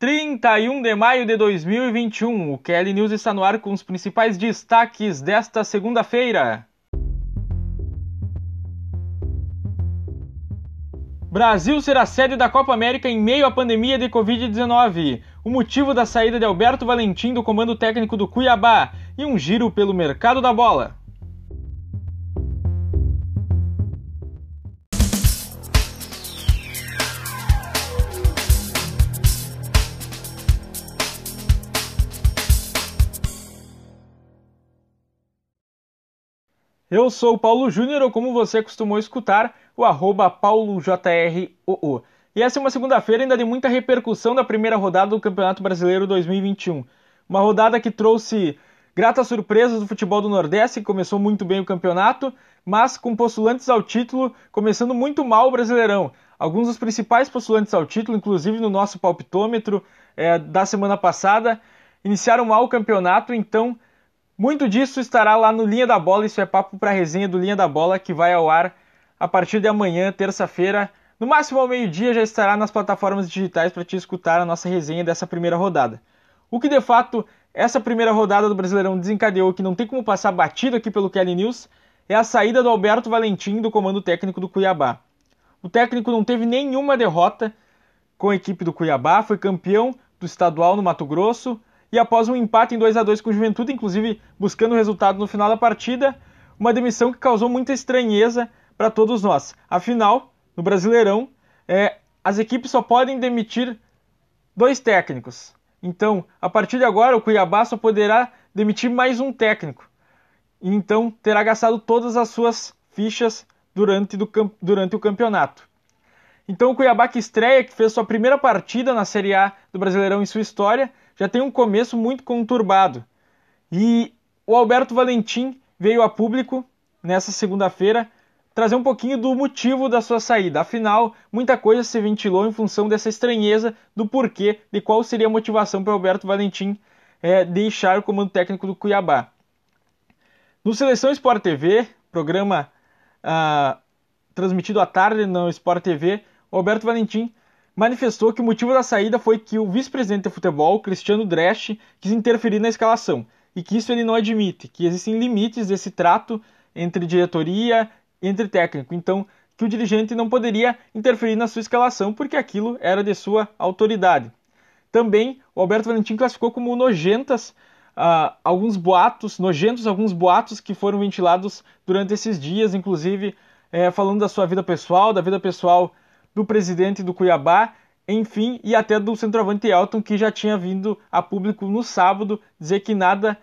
31 de maio de 2021, o QL News está no ar com os principais destaques desta segunda-feira. Brasil será sede da Copa América em meio à pandemia de Covid-19. O motivo da saída de Alberto Valentim do comando técnico do Cuiabá e um giro pelo mercado da bola. Eu sou o Paulo Júnior, ou como você costumou escutar, o arroba paulojroo. E essa é uma segunda-feira ainda de muita repercussão da primeira rodada do Campeonato Brasileiro 2021. Uma rodada que trouxe gratas surpresas do futebol do Nordeste, que começou muito bem o campeonato, mas com postulantes ao título começando muito mal o Brasileirão. Alguns dos principais postulantes ao título, inclusive no nosso palpitômetro é, da semana passada, iniciaram mal o campeonato, então muito disso estará lá no Linha da Bola, isso é papo para a resenha do Linha da Bola, que vai ao ar a partir de amanhã, terça-feira. No máximo ao meio-dia já estará nas plataformas digitais para te escutar a nossa resenha dessa primeira rodada. O que de fato essa primeira rodada do Brasileirão desencadeou, que não tem como passar batido aqui pelo Kelly News, é a saída do Alberto Valentim do comando técnico do Cuiabá. O técnico não teve nenhuma derrota com a equipe do Cuiabá, foi campeão do estadual no Mato Grosso, e após um empate em 2 a 2 com o Juventude, inclusive buscando o resultado no final da partida, uma demissão que causou muita estranheza para todos nós. Afinal, no Brasileirão, é, as equipes só podem demitir dois técnicos. Então, a partir de agora, o Cuiabá só poderá demitir mais um técnico. Então, terá gastado todas as suas fichas durante, do, durante o campeonato. Então, o Cuiabá que estreia, que fez sua primeira partida na Série A do Brasileirão em sua história, já tem um começo muito conturbado. E o Alberto Valentim veio a público nessa segunda-feira trazer um pouquinho do motivo da sua saída. Afinal, muita coisa se ventilou em função dessa estranheza do porquê, de qual seria a motivação para o Alberto Valentim é, deixar o comando técnico do Cuiabá. No Seleção Sport TV, programa ah, transmitido à tarde no Sport TV, o Alberto Valentim manifestou que o motivo da saída foi que o vice-presidente de futebol, Cristiano Dresch, quis interferir na escalação e que isso ele não admite, que existem limites desse trato entre diretoria e entre técnico. Então, que o dirigente não poderia interferir na sua escalação porque aquilo era de sua autoridade. Também o Alberto Valentim classificou como nojentas uh, alguns boatos, nojentos alguns boatos que foram ventilados durante esses dias, inclusive é, falando da sua vida pessoal, da vida pessoal do presidente do Cuiabá, enfim, e até do centroavante Elton, que já tinha vindo a público no sábado dizer que nada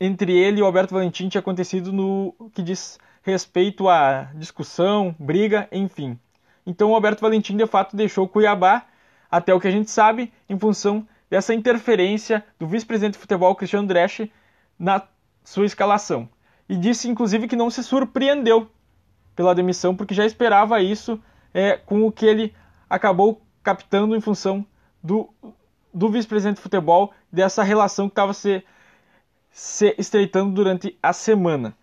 entre ele e o Alberto Valentim tinha acontecido no que diz respeito à discussão, briga, enfim. Então o Alberto Valentim de fato deixou o Cuiabá, até o que a gente sabe, em função dessa interferência do vice-presidente de futebol Cristiano Dresch na sua escalação. E disse inclusive que não se surpreendeu pela demissão, porque já esperava isso é, com o que ele acabou captando em função do, do vice-presidente de futebol, dessa relação que estava se, se estreitando durante a semana.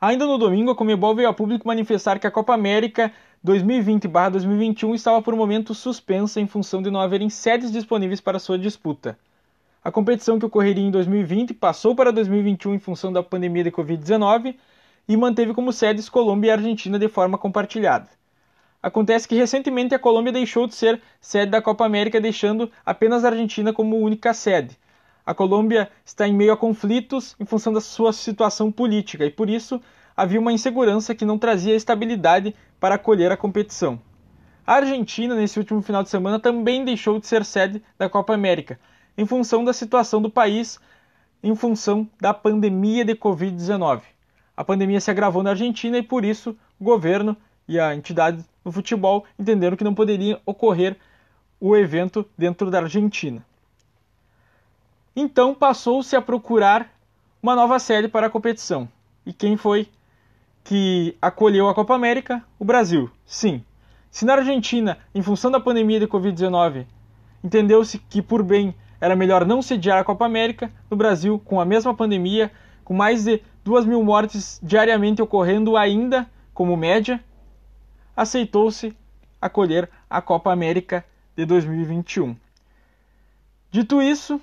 Ainda no domingo, a Comebol veio a público manifestar que a Copa América 2020-2021 estava por um momento suspensa em função de não haverem sedes disponíveis para sua disputa. A competição que ocorreria em 2020 passou para 2021 em função da pandemia de Covid-19 e manteve como sedes Colômbia e Argentina de forma compartilhada. Acontece que recentemente a Colômbia deixou de ser sede da Copa América, deixando apenas a Argentina como única sede. A Colômbia está em meio a conflitos em função da sua situação política e por isso havia uma insegurança que não trazia estabilidade para acolher a competição. A Argentina, nesse último final de semana, também deixou de ser sede da Copa América, em função da situação do país, em função da pandemia de Covid-19 a pandemia se agravou na Argentina e por isso o governo e a entidade do futebol entenderam que não poderia ocorrer o evento dentro da Argentina. Então passou-se a procurar uma nova sede para a competição. E quem foi que acolheu a Copa América? O Brasil. Sim. Se na Argentina, em função da pandemia de Covid-19, entendeu-se que por bem era melhor não sediar a Copa América, no Brasil, com a mesma pandemia, com mais de 2 mil mortes diariamente ocorrendo ainda como média, aceitou-se acolher a Copa América de 2021. Dito isso,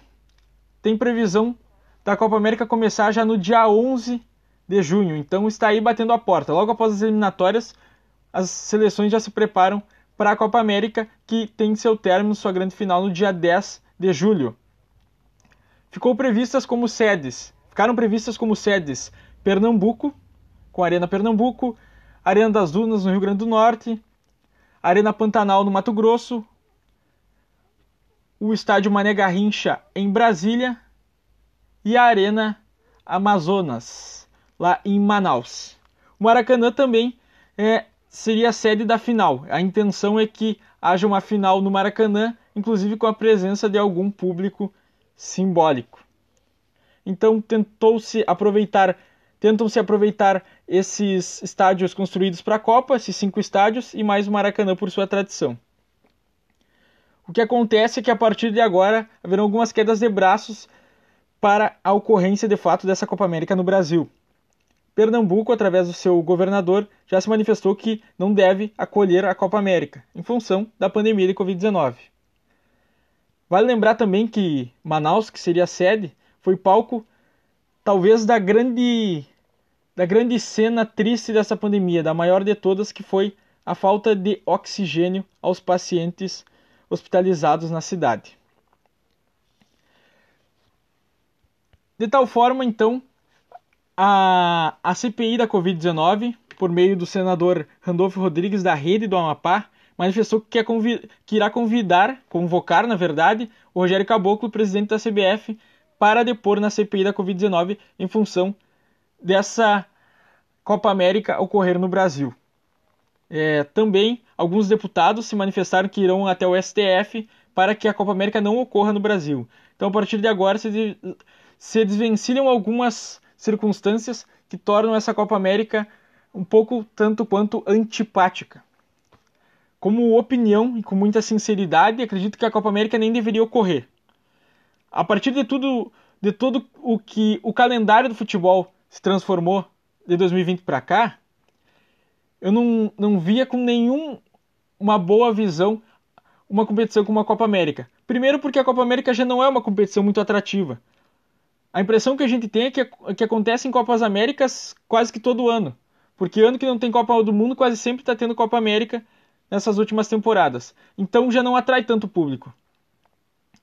tem previsão da Copa América começar já no dia 11 de junho, então está aí batendo a porta. Logo após as eliminatórias, as seleções já se preparam para a Copa América, que tem seu término, sua grande final, no dia 10 de julho. Ficou previstas como sedes, ficaram previstas como sedes Pernambuco, com a Arena Pernambuco, Arena das Dunas no Rio Grande do Norte, Arena Pantanal no Mato Grosso, o Estádio Mané Garrincha em Brasília e a Arena Amazonas, lá em Manaus. O Maracanã também é, seria a sede da final. A intenção é que haja uma final no Maracanã, inclusive com a presença de algum público simbólico. Então tentou-se aproveitar, tentam-se aproveitar esses estádios construídos para a Copa, esses cinco estádios e mais o Maracanã por sua tradição. O que acontece é que a partir de agora haverão algumas quedas de braços para a ocorrência de fato dessa Copa América no Brasil. Pernambuco, através do seu governador, já se manifestou que não deve acolher a Copa América, em função da pandemia de Covid-19. Vale lembrar também que Manaus, que seria a sede, foi palco talvez da grande da grande cena triste dessa pandemia, da maior de todas, que foi a falta de oxigênio aos pacientes hospitalizados na cidade. De tal forma, então, a, a CPI da Covid-19, por meio do senador Randolfo Rodrigues da Rede do Amapá, manifestou que, quer que irá convidar, convocar, na verdade, o Rogério Caboclo, presidente da CBF, para depor na CPI da Covid-19 em função dessa Copa América ocorrer no Brasil. É, também alguns deputados se manifestaram que irão até o STF para que a Copa América não ocorra no Brasil. Então, a partir de agora, se se desvencilham algumas circunstâncias que tornam essa Copa América um pouco tanto quanto antipática. Como opinião e com muita sinceridade, acredito que a Copa América nem deveria ocorrer. A partir de tudo, de todo o que o calendário do futebol se transformou de 2020 para cá, eu não, não via com nenhum uma boa visão uma competição como a Copa América. Primeiro porque a Copa América já não é uma competição muito atrativa. A impressão que a gente tem é que, que acontece em Copas Américas quase que todo ano. Porque ano que não tem Copa do Mundo, quase sempre está tendo Copa América nessas últimas temporadas. Então já não atrai tanto público.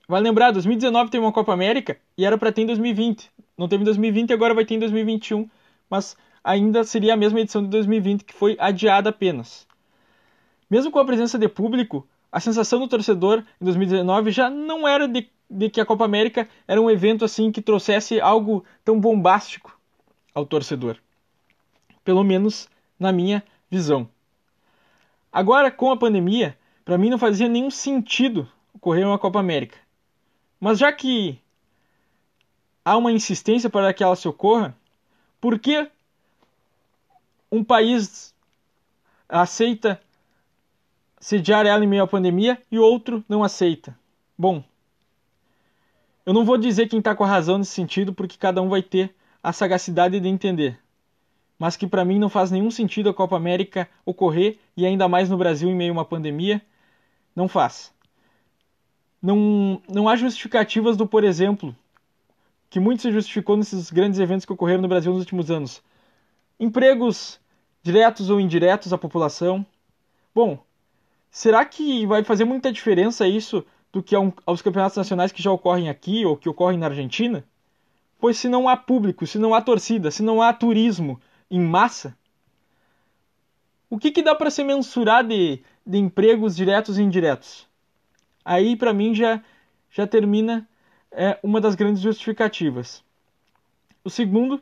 Vai lembrar, 2019 teve uma Copa América e era para ter em 2020. Não teve em 2020 e agora vai ter em 2021, mas ainda seria a mesma edição de 2020 que foi adiada apenas. Mesmo com a presença de público, a sensação do torcedor em 2019 já não era de de que a Copa América era um evento assim que trouxesse algo tão bombástico ao torcedor. Pelo menos na minha visão. Agora, com a pandemia, para mim não fazia nenhum sentido ocorrer uma Copa América. Mas já que há uma insistência para que ela se ocorra, por que um país aceita sediar ela em meio à pandemia e outro não aceita? Bom, eu não vou dizer quem está com a razão nesse sentido, porque cada um vai ter a sagacidade de entender. Mas que para mim não faz nenhum sentido a Copa América ocorrer, e ainda mais no Brasil em meio a uma pandemia, não faz. Não, não há justificativas do, por exemplo, que muito se justificou nesses grandes eventos que ocorreram no Brasil nos últimos anos. Empregos diretos ou indiretos à população. Bom, será que vai fazer muita diferença isso do que aos campeonatos nacionais que já ocorrem aqui ou que ocorrem na Argentina? Pois se não há público, se não há torcida, se não há turismo em massa, o que, que dá para se mensurar de, de empregos diretos e indiretos? Aí, para mim, já, já termina é, uma das grandes justificativas. O segundo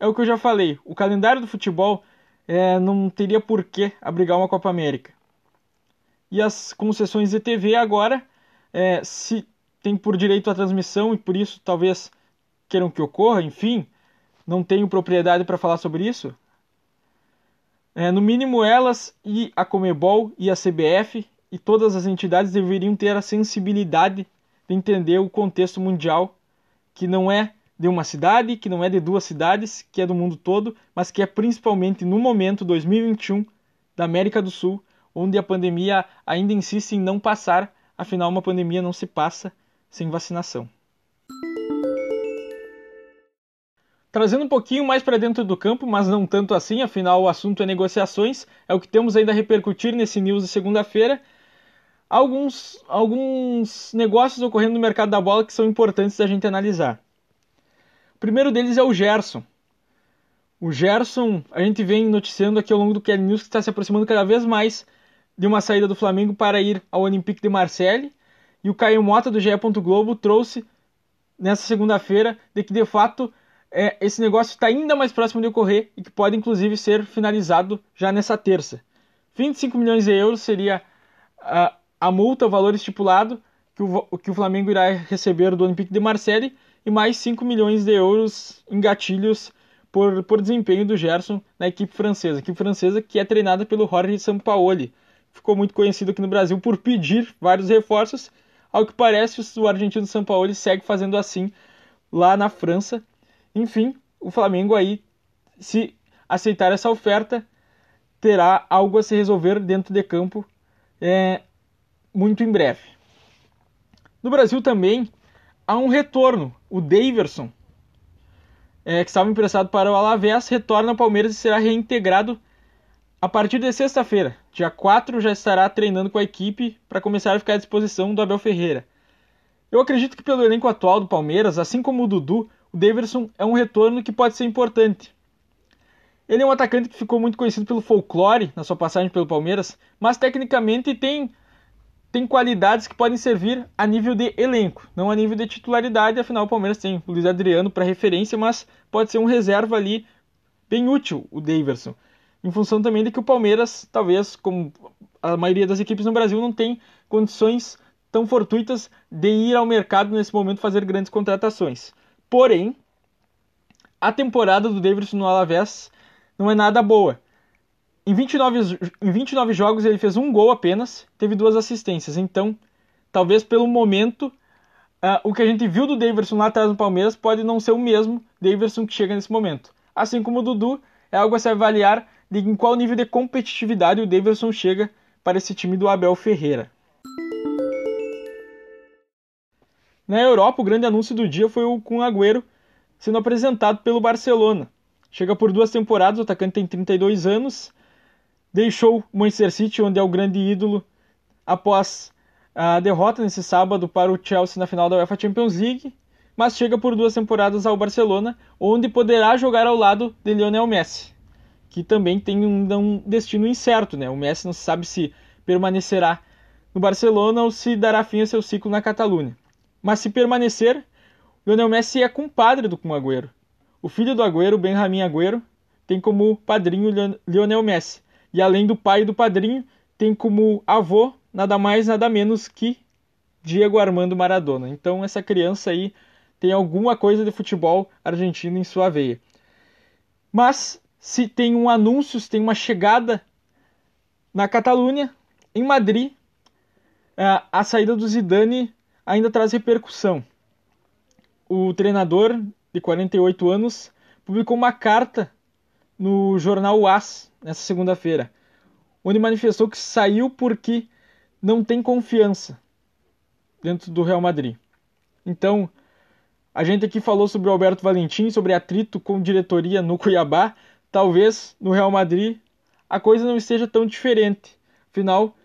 é o que eu já falei: o calendário do futebol é, não teria por que abrigar uma Copa América. E as concessões de TV agora é, se tem por direito a transmissão e por isso talvez queiram que ocorra, enfim, não tenho propriedade para falar sobre isso. É, no mínimo elas e a Comebol e a CBF e todas as entidades deveriam ter a sensibilidade de entender o contexto mundial que não é de uma cidade, que não é de duas cidades, que é do mundo todo, mas que é principalmente no momento 2021 da América do Sul, onde a pandemia ainda insiste em não passar, afinal, uma pandemia não se passa sem vacinação. Trazendo um pouquinho mais para dentro do campo, mas não tanto assim, afinal o assunto é negociações, é o que temos ainda a repercutir nesse news de segunda-feira. Alguns, alguns negócios ocorrendo no mercado da bola que são importantes da gente analisar. O primeiro deles é o Gerson. O Gerson, a gente vem noticiando aqui ao longo do Kelly News que está se aproximando cada vez mais de uma saída do Flamengo para ir ao Olympique de Marseille. E o Caio Mota do GE. Globo trouxe nessa segunda-feira de que de fato é, esse negócio está ainda mais próximo de ocorrer e que pode inclusive ser finalizado já nessa terça. 25 milhões de euros seria a, a multa, o valor estipulado que o, que o Flamengo irá receber do Olympique de Marseille e mais 5 milhões de euros em gatilhos por, por desempenho do Gerson na equipe francesa. Equipe francesa que é treinada pelo Jorge Sampaoli. Ficou muito conhecido aqui no Brasil por pedir vários reforços. Ao que parece, o argentino Sampaoli segue fazendo assim lá na França enfim, o Flamengo aí, se aceitar essa oferta, terá algo a se resolver dentro de campo é, muito em breve. No Brasil também há um retorno. O Daverson, é, que estava emprestado para o Alavés, retorna ao Palmeiras e será reintegrado a partir de sexta-feira. Dia 4 já estará treinando com a equipe para começar a ficar à disposição do Abel Ferreira. Eu acredito que pelo elenco atual do Palmeiras, assim como o Dudu, o Daverson é um retorno que pode ser importante. Ele é um atacante que ficou muito conhecido pelo folclore na sua passagem pelo Palmeiras, mas tecnicamente tem, tem qualidades que podem servir a nível de elenco, não a nível de titularidade. Afinal, o Palmeiras tem o Luiz Adriano para referência, mas pode ser um reserva ali bem útil, o Daverson. Em função também de que o Palmeiras, talvez, como a maioria das equipes no Brasil, não tem condições tão fortuitas de ir ao mercado nesse momento fazer grandes contratações. Porém, a temporada do Davidson no Alavés não é nada boa. Em 29, em 29 jogos ele fez um gol apenas, teve duas assistências. Então, talvez pelo momento, uh, o que a gente viu do Davidson lá atrás no Palmeiras pode não ser o mesmo Davidson que chega nesse momento. Assim como o Dudu, é algo a se avaliar de em qual nível de competitividade o Davidson chega para esse time do Abel Ferreira. Na Europa, o grande anúncio do dia foi o com Agüero sendo apresentado pelo Barcelona. Chega por duas temporadas, o atacante tem 32 anos, deixou o Manchester City, onde é o grande ídolo, após a derrota nesse sábado para o Chelsea na final da UEFA Champions League, mas chega por duas temporadas ao Barcelona, onde poderá jogar ao lado de Lionel Messi, que também tem um, destino incerto. Né? O Messi não sabe se permanecerá no Barcelona ou se dará fim a seu ciclo na Catalunha. Mas se permanecer, Lionel Messi é compadre do Kun Agüero. O filho do Agüero, Benjamin Agüero, tem como padrinho Lionel Messi. E além do pai e do padrinho, tem como avô nada mais, nada menos que Diego Armando Maradona. Então essa criança aí tem alguma coisa de futebol argentino em sua veia. Mas se tem um anúncio, se tem uma chegada na Catalunha, em Madrid, a saída do Zidane ainda traz repercussão. O treinador, de 48 anos, publicou uma carta no jornal AS nessa segunda-feira, onde manifestou que saiu porque não tem confiança dentro do Real Madrid. Então, a gente aqui falou sobre o Alberto Valentim, sobre atrito com diretoria no Cuiabá. Talvez no Real Madrid a coisa não esteja tão diferente. Afinal,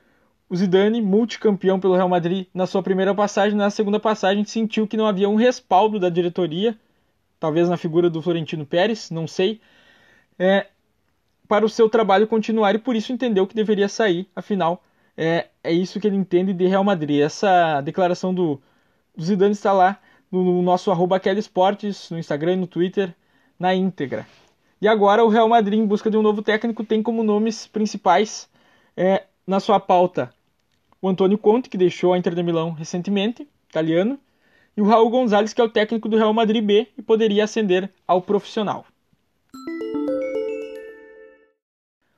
o Zidane, multicampeão pelo Real Madrid na sua primeira passagem, na segunda passagem sentiu que não havia um respaldo da diretoria, talvez na figura do Florentino Pérez, não sei, é, para o seu trabalho continuar e por isso entendeu que deveria sair. Afinal, é, é isso que ele entende de Real Madrid. Essa declaração do, do Zidane está lá no, no nosso arroba Esportes, no Instagram e no Twitter, na íntegra. E agora o Real Madrid, em busca de um novo técnico, tem como nomes principais é, na sua pauta o Antônio Conte, que deixou a Inter de Milão recentemente, italiano, e o Raul Gonzalez, que é o técnico do Real Madrid B e poderia ascender ao profissional.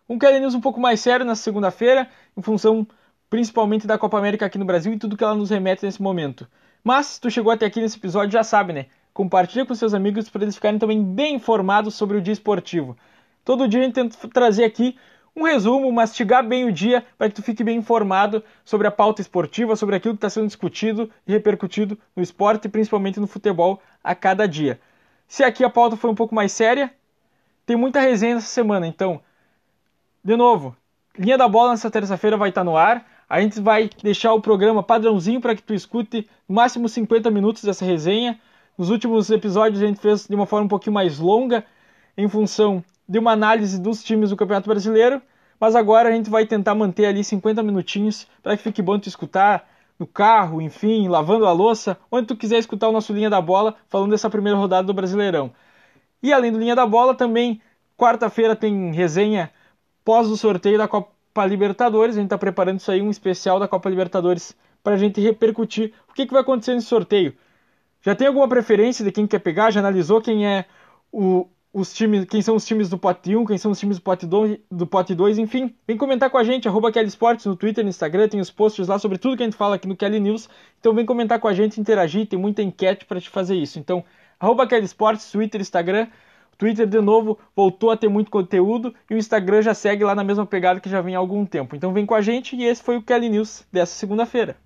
Um Kelly News um pouco mais sério na segunda-feira, em função principalmente da Copa América aqui no Brasil e tudo que ela nos remete nesse momento. Mas, se tu chegou até aqui nesse episódio, já sabe, né? Compartilha com seus amigos para eles ficarem também bem informados sobre o dia esportivo. Todo dia a gente tenta trazer aqui um resumo, mastigar bem o dia para que tu fique bem informado sobre a pauta esportiva, sobre aquilo que está sendo discutido e repercutido no esporte e principalmente no futebol a cada dia. Se aqui a pauta foi um pouco mais séria, tem muita resenha essa semana, então, de novo, linha da bola nessa terça-feira vai estar no ar. A gente vai deixar o programa padrãozinho para que tu escute no máximo 50 minutos dessa resenha. Nos últimos episódios a gente fez de uma forma um pouquinho mais longa, em função de uma análise dos times do Campeonato Brasileiro, mas agora a gente vai tentar manter ali 50 minutinhos para que fique bom tu escutar no carro, enfim, lavando a louça, onde tu quiser escutar o nosso Linha da Bola falando dessa primeira rodada do Brasileirão. E além do Linha da Bola, também quarta-feira tem resenha pós o sorteio da Copa Libertadores. A gente está preparando isso aí, um especial da Copa Libertadores, para a gente repercutir o que, que vai acontecer nesse sorteio. Já tem alguma preferência de quem quer pegar? Já analisou quem é o, os times, quem são os times do pote 1, quem são os times do pote 2, do pote 2 enfim. Vem comentar com a gente, arroba Kelly Sports no Twitter, no Instagram, tem os posts lá sobre tudo que a gente fala aqui no Kelly News. Então vem comentar com a gente, interagir, tem muita enquete para te fazer isso. Então, arroba Kelly Sports, Twitter, Instagram. Twitter, de novo, voltou a ter muito conteúdo e o Instagram já segue lá na mesma pegada que já vem há algum tempo. Então vem com a gente e esse foi o Kelly News dessa segunda-feira.